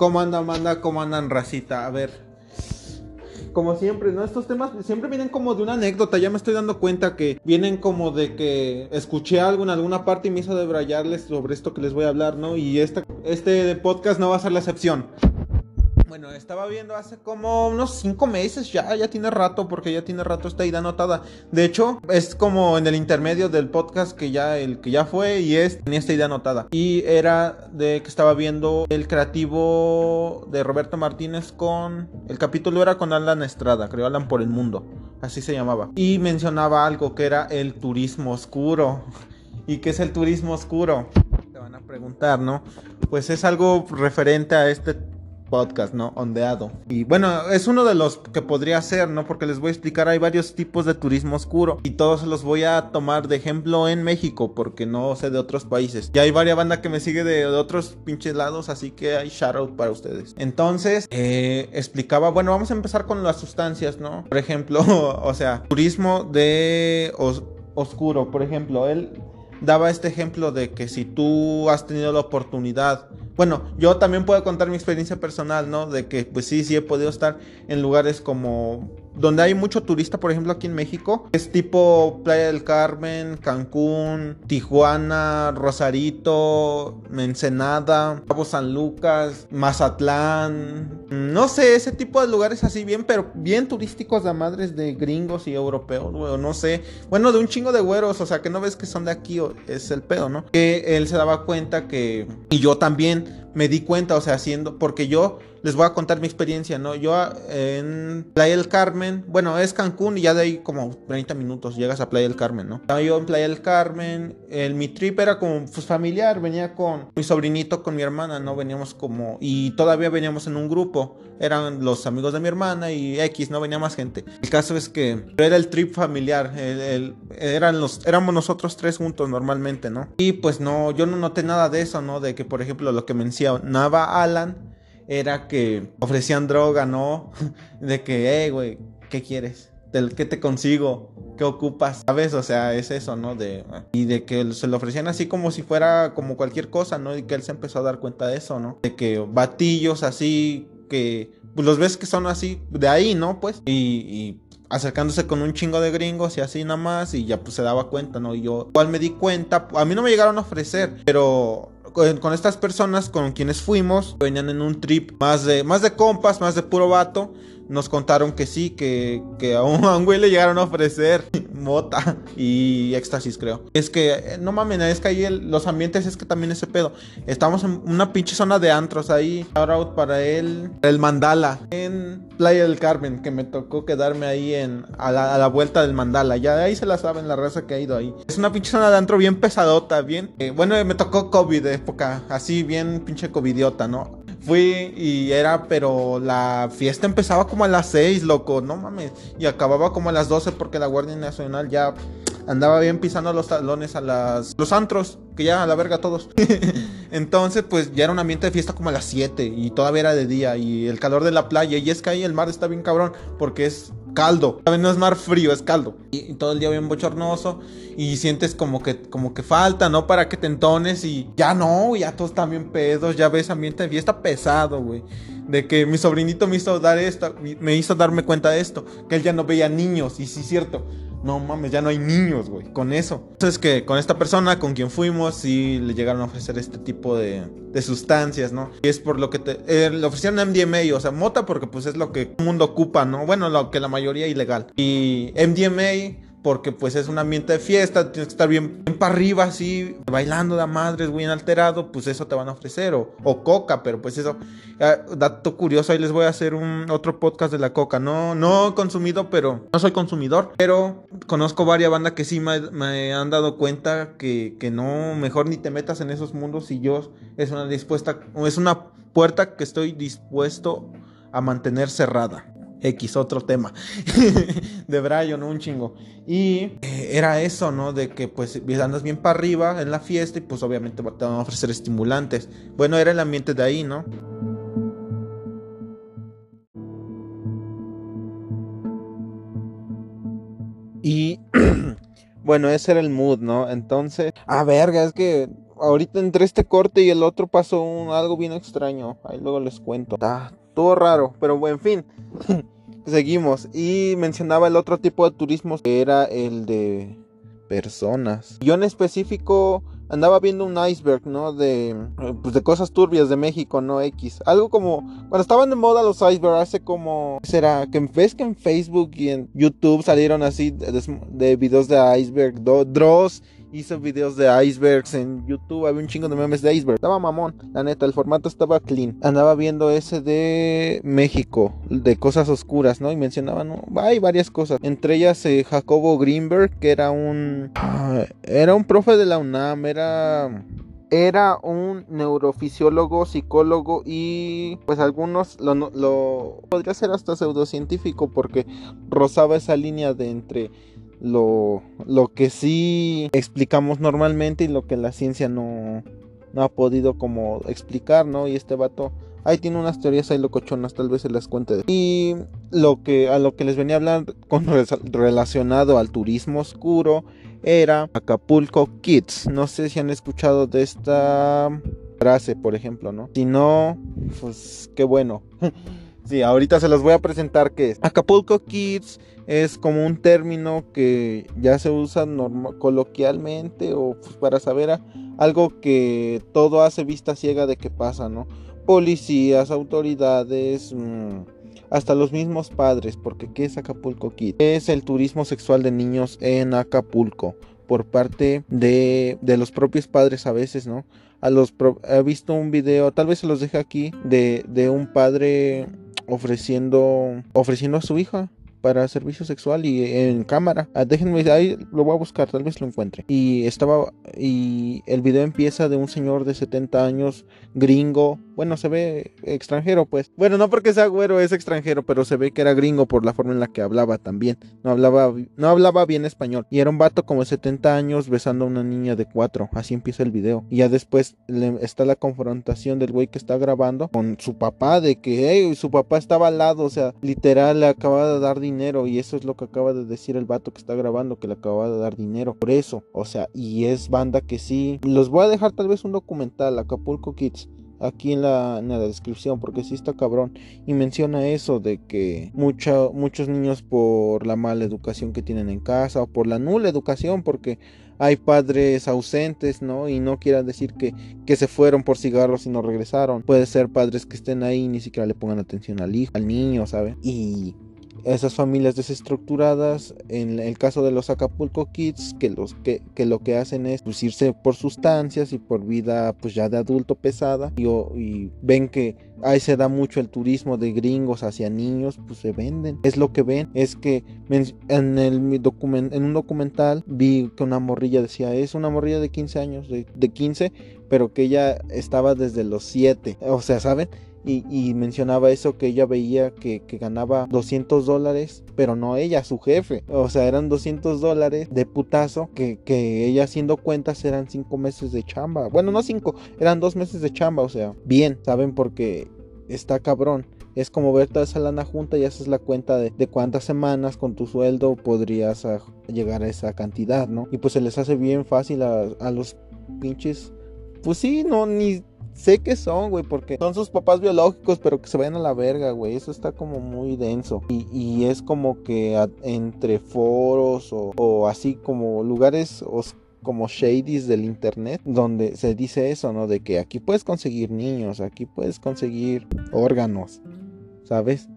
¿Cómo andan, manda? ¿Cómo andan, racita? A ver. Como siempre, ¿no? Estos temas siempre vienen como de una anécdota. Ya me estoy dando cuenta que vienen como de que escuché algo en alguna parte y me hizo debrayarles sobre esto que les voy a hablar, ¿no? Y esta, este podcast no va a ser la excepción. Bueno, estaba viendo hace como unos cinco meses ya, ya tiene rato, porque ya tiene rato esta idea anotada. De hecho, es como en el intermedio del podcast que ya, el que ya fue y es, tenía esta idea anotada. Y era de que estaba viendo el creativo de Roberto Martínez con, el capítulo era con Alan Estrada, creo Alan por el mundo, así se llamaba. Y mencionaba algo que era el turismo oscuro. ¿Y qué es el turismo oscuro? Te van a preguntar, ¿no? Pues es algo referente a este podcast, ¿no? Ondeado. Y bueno, es uno de los que podría ser, ¿no? Porque les voy a explicar, hay varios tipos de turismo oscuro y todos los voy a tomar de ejemplo en México porque no sé de otros países. Ya hay varias bandas que me sigue de, otros pinches lados, así que hay shout out para ustedes. Entonces, eh, explicaba, bueno, vamos a empezar con las sustancias, ¿no? Por ejemplo, o sea, turismo de oscuro, por ejemplo, él daba este ejemplo de que si tú has tenido la oportunidad bueno, yo también puedo contar mi experiencia personal, ¿no? De que pues sí, sí he podido estar en lugares como donde hay mucho turista, por ejemplo, aquí en México. Es tipo Playa del Carmen, Cancún, Tijuana, Rosarito, Ensenada, Cabo San Lucas, Mazatlán. No sé, ese tipo de lugares así bien, pero bien turísticos de madres de gringos y europeos, güey, no sé. Bueno, de un chingo de güeros, o sea, que no ves que son de aquí, es el pedo, ¿no? Que él se daba cuenta que... Y yo también me di cuenta, o sea, haciendo... Porque yo les voy a contar mi experiencia, ¿no? Yo en Playa del Carmen, bueno, es Cancún y ya de ahí como 30 minutos llegas a Playa del Carmen, ¿no? Estaba yo en Playa del Carmen, el, mi trip era como pues, familiar, venía con mi sobrinito, con mi hermana, ¿no? Veníamos como, y todavía veníamos en un grupo, eran los amigos de mi hermana y X, no venía más gente. El caso es que era el trip familiar, eran los, éramos nosotros tres juntos normalmente, ¿no? Y pues no, yo no noté nada de eso, ¿no? De que, por ejemplo, lo que mencionaba Alan, era que ofrecían droga, ¿no? De que, hey, güey, ¿qué quieres? ¿Qué te consigo? ¿Qué ocupas? ¿Sabes? O sea, es eso, ¿no? De, y de que se lo ofrecían así como si fuera como cualquier cosa, ¿no? Y que él se empezó a dar cuenta de eso, ¿no? De que batillos así, que pues los ves que son así, de ahí, ¿no? Pues, y, y acercándose con un chingo de gringos y así nada más y ya pues se daba cuenta, ¿no? Y yo igual me di cuenta, a mí no me llegaron a ofrecer, pero con, estas personas con quienes fuimos, venían en un trip más de, más de compas, más de puro vato nos contaron que sí, que, que a, un, güey le llegaron a ofrecer mota y éxtasis, creo. Es que, eh, no mames, es que ahí los ambientes es que también ese pedo. Estamos en una pinche zona de antros ahí. Out para él, el Mandala, en Playa del Carmen, que me tocó quedarme ahí en, a la, vuelta del Mandala. Ya ahí se la saben la raza que ha ido ahí. Es una pinche zona de antro bien pesadota, bien. Eh, bueno, me tocó COVID de época, así bien pinche covidiota, ¿no? Fui y era, pero la fiesta empezaba como a las 6, loco, no mames. Y acababa como a las 12 porque la Guardia Nacional ya andaba bien pisando los talones a las, los antros, que ya a la verga todos. Entonces, pues ya era un ambiente de fiesta como a las 7 y todavía era de día y el calor de la playa. Y es que ahí el mar está bien cabrón porque es caldo. No es mar frío, es caldo. Y, todo el día bien bochornoso. Y sientes como que, como que falta, ¿no? Para que te entones. Y ya no, ya todos están bien pedos. Ya ves ambiente de fiesta pesado, güey. De que mi sobrinito me hizo dar esto, me hizo darme cuenta de esto. Que él ya no veía niños. Y sí, cierto no mames, ya no hay niños, güey, con eso. Entonces que con esta persona con quien fuimos, sí le llegaron a ofrecer este tipo de, de sustancias, ¿no? Y es por lo que te, eh, le ofrecieron MDMA, o sea, mota porque pues es lo que el mundo ocupa, ¿no? Bueno, lo que la mayoría ilegal. Y MDMA porque pues es un ambiente de fiesta, tienes que estar bien, para arriba así, bailando de madres, bien alterado, pues eso te van a ofrecer, o, coca, pero pues eso, dato curioso, ahí les voy a hacer un otro podcast de la coca, no, no he consumido, pero no soy consumidor, pero conozco varias bandas que sí me, han dado cuenta que, que, no, mejor ni te metas en esos mundos y yo es una dispuesta, es una puerta que estoy dispuesto a mantener cerrada. X, otro tema. de Brian. Un chingo. Y eh, era eso, ¿no? De que pues andas bien para arriba en la fiesta y pues obviamente te van a ofrecer estimulantes. Bueno, era el ambiente de ahí, ¿no? Y bueno, ese era el mood, ¿no? Entonces, a verga, es que ahorita entre este corte y el otro pasó un, algo bien extraño. Ahí luego les cuento. Está todo raro, pero en fin. Seguimos. Y mencionaba el otro tipo de turismo que era el de personas. Yo en específico andaba viendo un iceberg, ¿no? De, pues de cosas turbias de México, ¿no? X. Algo como, cuando estaban de moda los icebergs, hace como, ¿será? Que ves que en Facebook y en YouTube salieron así de, videos de iceberg, draws hizo videos de icebergs en YouTube. Había un chingo de memes de iceberg. Estaba mamón, la neta, el formato estaba clean. Andaba viendo ese de México, de cosas oscuras, ¿no? Y mencionaban, hay varias cosas. Entre ellas eh, Jacobo Greenberg, que era un. Ah, era un profe de la UNAM, era era un neurofisiólogo, psicólogo y pues algunos lo, lo, podría ser hasta pseudocientífico porque rozaba esa línea de entre lo, lo que sí explicamos normalmente y lo que la ciencia no, no ha podido como explicar, ¿no? Y este vato ahí tiene unas teorías ahí locochonas, tal vez se las cuente. Y lo que a lo que les venía a hablar con relacionado al turismo oscuro era Acapulco Kids. No sé si han escuchado de esta frase, por ejemplo, ¿no? Si no, pues qué bueno. sí, ahorita se los voy a presentar qué es. Acapulco Kids es como un término que ya se usa coloquialmente o pues, para saber algo que todo hace vista ciega de qué pasa, ¿no? Policías, autoridades, mm, hasta los mismos padres, porque ¿qué es Acapulco Kid? Es el turismo sexual de niños en Acapulco por parte de, de los propios padres a veces, ¿no? A los he visto un video, tal vez se los deje aquí, de, de un padre ofreciendo ofreciendo a su hija para servicio sexual y en cámara. Ah, déjenme, ahí lo voy a buscar, tal vez lo encuentre. Y estaba, y el video empieza de un señor de 70 años, gringo. Bueno, se ve extranjero, pues. Bueno, no porque sea güero, es extranjero, pero se ve que era gringo por la forma en la que hablaba también. No hablaba, no hablaba bien español. Y era un vato como de 70 años besando a una niña de 4. Así empieza el video. Y ya después está la confrontación del güey que está grabando con su papá, de que hey, su papá estaba al lado, o sea, literal le acaba de dar dinero dinero y eso es lo que acaba de decir el vato que está grabando que le acaba de dar dinero por eso o sea y es banda que sí los voy a dejar tal vez un documental Acapulco Kids aquí en la, en la, descripción porque sí está cabrón y menciona eso de que muchos niños por la mala educación que tienen en casa o por la nula educación porque hay padres ausentes, ¿no? Y no quieran decir que, que se fueron por cigarros y no regresaron. Puede ser padres que estén ahí y ni siquiera le pongan atención al hijo, al niño, ¿sabe? Y esas familias desestructuradas, en el caso de los Acapulco Kids, que, los, que, que lo que hacen es pues, irse por sustancias y por vida pues ya de adulto pesada y, ven que ahí se da mucho el turismo de gringos hacia niños, pues se venden. Es lo que ven, es que en, el, en un documental vi que una morrilla decía, es una morrilla de 15 años, de, de 15, pero que ella estaba desde los 7, o sea, ¿saben? Y, mencionaba eso que ella veía que, ganaba 200 dólares, pero no ella, su jefe. O sea, eran 200 dólares de putazo que, que ella haciendo cuentas eran 5 meses de chamba. Bueno, no 5, eran 2 meses de chamba. O sea, bien, ¿saben? Porque está cabrón. Es como ver toda esa lana junta y haces la cuenta de, de cuántas semanas con tu sueldo podrías llegar a esa cantidad, ¿no? Y pues se les hace bien fácil a, a los pinches pues sí, no, ni sé que son, güey, porque son sus papás biológicos, pero que se vayan a la verga, güey. Eso está como muy denso. Y, es como que entre foros o, así como lugares como shadies del internet donde se dice eso, ¿no? De que aquí puedes conseguir niños, aquí puedes conseguir órganos, ¿sabes?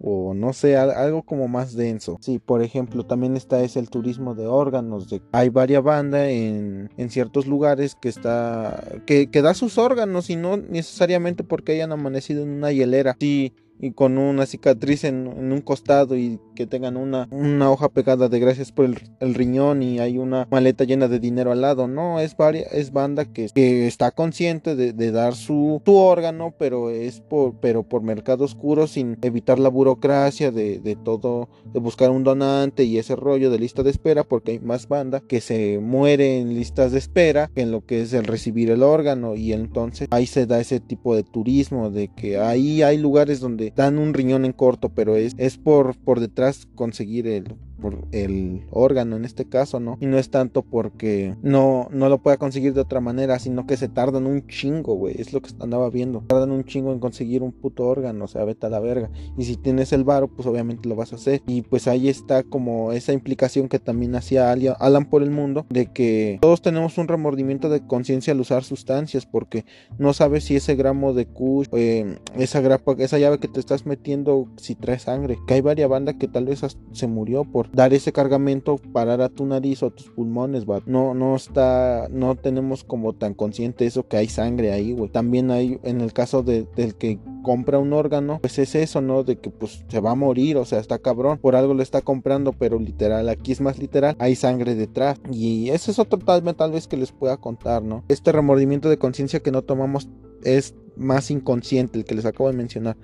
O no sé, algo como más denso. Sí, por ejemplo, también está es el turismo de órganos. De, hay varias bandas en, en, ciertos lugares que está que, que da sus órganos y no necesariamente porque hayan amanecido en una hielera. Sí, y con una cicatriz en, un costado y que tengan una, una hoja pegada de gracias por el, riñón y hay una maleta llena de dinero al lado. No, es, varia, es banda que, que está consciente de, dar su, su, órgano, pero es por, pero por mercado oscuro sin evitar la burocracia de, de, todo, de buscar un donante y ese rollo de lista de espera, porque hay más banda que se muere en listas de espera que en lo que es el recibir el órgano y entonces ahí se da ese tipo de turismo de que ahí hay lugares donde dan un riñón en corto, pero es, es por, por detrás conseguir el por el órgano en este caso, ¿no? Y no es tanto porque no, no lo pueda conseguir de otra manera, sino que se tardan un chingo, güey. Es lo que andaba viendo. Tardan un chingo en conseguir un puto órgano, o sea, vete a la verga. Y si tienes el varo, pues obviamente lo vas a hacer. Y pues ahí está como esa implicación que también hacía Alan por el mundo, de que todos tenemos un remordimiento de conciencia al usar sustancias, porque no sabes si ese gramo de kush, eh, esa grapa, esa llave que te estás metiendo, si trae sangre. Que hay varias bandas que tal vez se murió por dar ese cargamento, parar a tu nariz o a tus pulmones, No, no está, no tenemos como tan consciente eso que hay sangre ahí, güey. También hay, en el caso de, del que compra un órgano, pues es eso, ¿no? De que pues se va a morir, o sea, está cabrón, por algo lo está comprando, pero literal, aquí es más literal, hay sangre detrás. Y ese es otro tal, tal vez que les pueda contar, ¿no? Este remordimiento de conciencia que no tomamos es más inconsciente, el que les acabo de mencionar,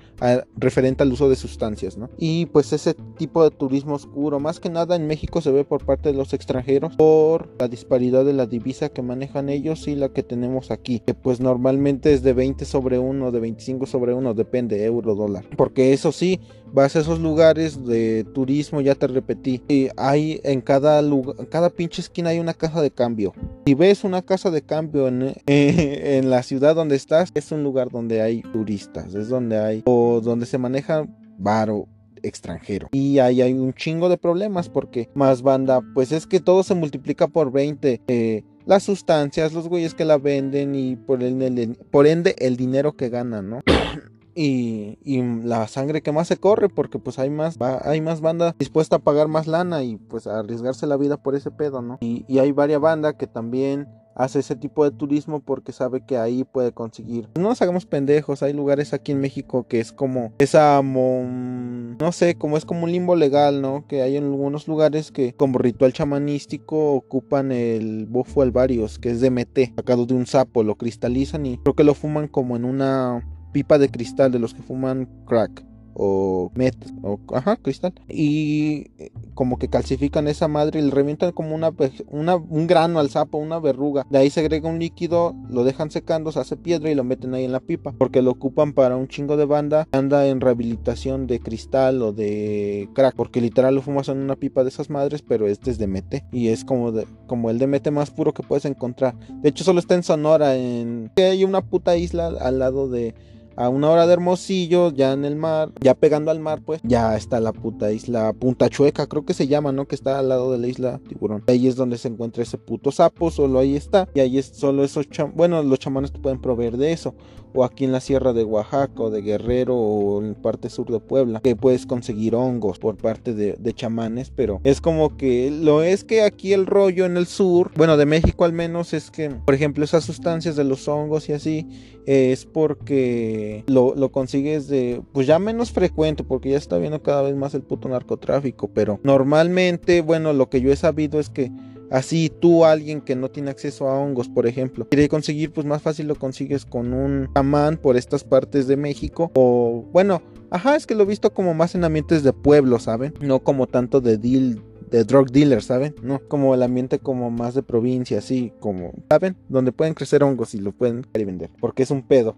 referente al uso de sustancias, ¿no? Y pues ese tipo de turismo oscuro, más que nada en México se ve por parte de los extranjeros por la disparidad de la divisa que manejan ellos y la que tenemos aquí, que pues normalmente es de 20 sobre 1, de 25 sobre 1, depende, euro, dólar. Porque eso sí, vas a esos lugares de turismo, ya te repetí, y hay en cada cada pinche esquina hay una casa de cambio. Si ves una casa de cambio en, en la ciudad donde estás, es un lugar donde hay turistas, es donde hay o donde se maneja varo extranjero. Y ahí hay un chingo de problemas porque más banda, pues es que todo se multiplica por 20. Eh, las sustancias, los güeyes que la venden y por, el, por ende el dinero que ganan, ¿no? Y, la sangre que más se corre porque pues hay más hay más banda dispuesta a pagar más lana y pues a arriesgarse la vida por ese pedo, ¿no? Y, y hay varias bandas que también hace ese tipo de turismo porque sabe que ahí puede conseguir. No nos hagamos pendejos, hay lugares aquí en México que es como esa, no sé, como es como un limbo legal, ¿no? Que hay en algunos lugares que como ritual chamanístico ocupan el bofo alvarios, que es DMT, sacado de un sapo, lo cristalizan y creo que lo fuman como en una pipa de cristal de los que fuman crack o met o ajá, cristal y como que calcifican esa madre y le revientan como una, un grano al sapo, una verruga. De ahí se agrega un líquido, lo dejan secando, se hace piedra y lo meten ahí en la pipa. Porque lo ocupan para un chingo de banda. Anda en rehabilitación de cristal o de crack. Porque literal lo fumas en una pipa de esas madres, pero este es de mete. Y es como, de, como el de mete más puro que puedes encontrar. De hecho, solo está en Sonora. En... Hay una puta isla al lado de a una hora de Hermosillo, ya en el mar, ya pegando al mar, pues, ya está la puta isla Punta Chueca, creo que se llama, ¿no? Que está al lado de la isla Tiburón. Ahí es donde se encuentra ese puto sapo, solo ahí está. Y ahí es solo esos bueno, los chamanes te pueden proveer de eso. O aquí en la sierra de Oaxaca, o de Guerrero, o en parte sur de Puebla, que puedes conseguir hongos por parte de, de chamanes, pero es como que lo es que aquí el rollo en el sur, bueno, de México al menos, es que, por ejemplo, esas sustancias de los hongos y así, es porque lo, lo, consigues de, pues ya menos frecuente, porque ya está viendo cada vez más el puto narcotráfico, pero normalmente, bueno, lo que yo he sabido es que así tú, alguien que no tiene acceso a hongos, por ejemplo, quiere conseguir, pues más fácil lo consigues con un chamán por estas partes de México, o bueno, ajá, es que lo he visto como más en ambientes de pueblo, ¿saben? No como tanto de deal de drug dealers, ¿saben? No, como el ambiente como más de provincia, así como, ¿saben? Donde pueden crecer hongos y lo pueden vender, porque es un pedo.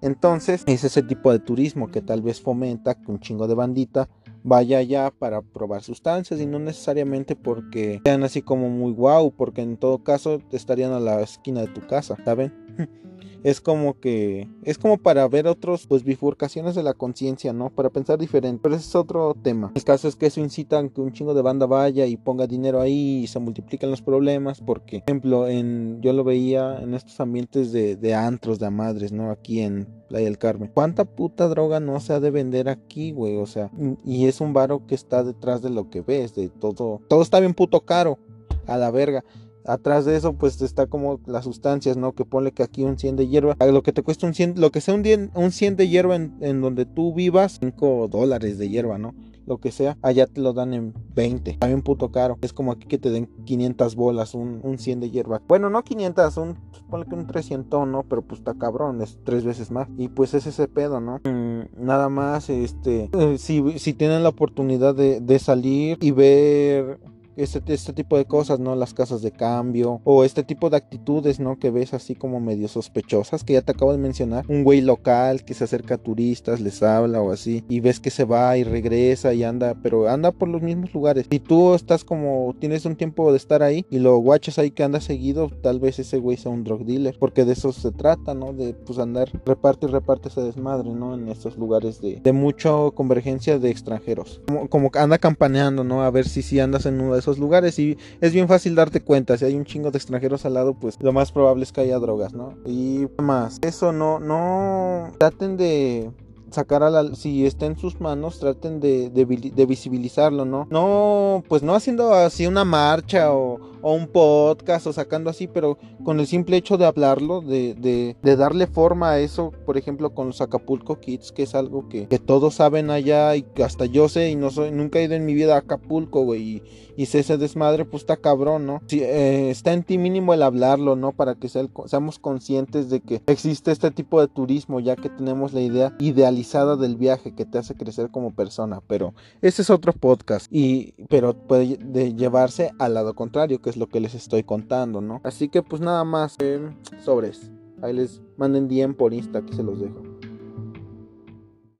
Entonces, es ese tipo de turismo que tal vez fomenta un chingo de bandita vaya allá para probar sustancias y no necesariamente porque sean así como muy guau, porque en todo caso estarían a la esquina de tu casa, ¿saben? es como que es como para ver otros pues bifurcaciones de la conciencia, ¿no? Para pensar diferente, pero ese es otro tema. El caso es que eso incita a que un chingo de banda vaya y ponga dinero ahí y se multiplican los problemas porque, por ejemplo, en yo lo veía en estos ambientes de, de antros de madres, ¿no? Aquí en Playa del Carmen. ¿Cuánta puta droga no se ha de vender aquí, güey? O sea, y es un varo que está detrás de lo que ves, de todo. Todo está bien puto caro. A la verga. Atrás de eso, pues está como las sustancias, ¿no? Que pone que aquí un 100 de hierba, lo que te cuesta un 100, lo que sea un, 100, un 100 de hierba en, donde tú vivas, 5 dólares de hierba, ¿no? Lo que sea, allá te lo dan en 20. También puto caro. Es como aquí que te den 500 bolas, un, un 100 de hierba. Bueno, no 500, un, ponle que un 300, ¿no? Pero pues está cabrón, es tres veces más. Y pues es ese pedo, ¿no? Mm, nada más, este, eh, si, si tienen la oportunidad de, de salir y ver este, este tipo de cosas, ¿no? Las casas de cambio o este tipo de actitudes, ¿no? Que ves así como medio sospechosas, que ya te acabo de mencionar. Un güey local que se acerca a turistas, les habla o así, y ves que se va y regresa y anda, pero anda por los mismos lugares. Y tú estás como, tienes un tiempo de estar ahí y lo guachas ahí que anda seguido, tal vez ese güey sea un drug dealer, porque de eso se trata, ¿no? De pues andar, reparte y reparte ese desmadre, ¿no? En estos lugares de, de mucha convergencia de extranjeros. Como, como anda campaneando, ¿no? A ver si si andas en uno de esos lugares y es bien fácil darte cuenta, si hay un chingo de extranjeros al lado, pues lo más probable es que haya drogas, ¿no? Y más, eso no, no traten de sacar a la si está en sus manos traten de, de, visibilizarlo no no pues no haciendo así una marcha o, o, un podcast o sacando así pero con el simple hecho de hablarlo de, de, darle forma a eso por ejemplo con los Acapulco Kids que es algo que, que, todos saben allá y hasta yo sé y no soy nunca he ido en mi vida a Acapulco güey y, sé ese desmadre pues está cabrón no si, eh, está en ti mínimo el hablarlo no para que seamos conscientes de que existe este tipo de turismo ya que tenemos la idea ideal del viaje que te hace crecer como persona, pero ese es otro podcast y pero puede llevarse al lado contrario, que es lo que les estoy contando, ¿no? Así que pues nada más eh, sobres. Ahí les manden DM por Insta, aquí se los dejo.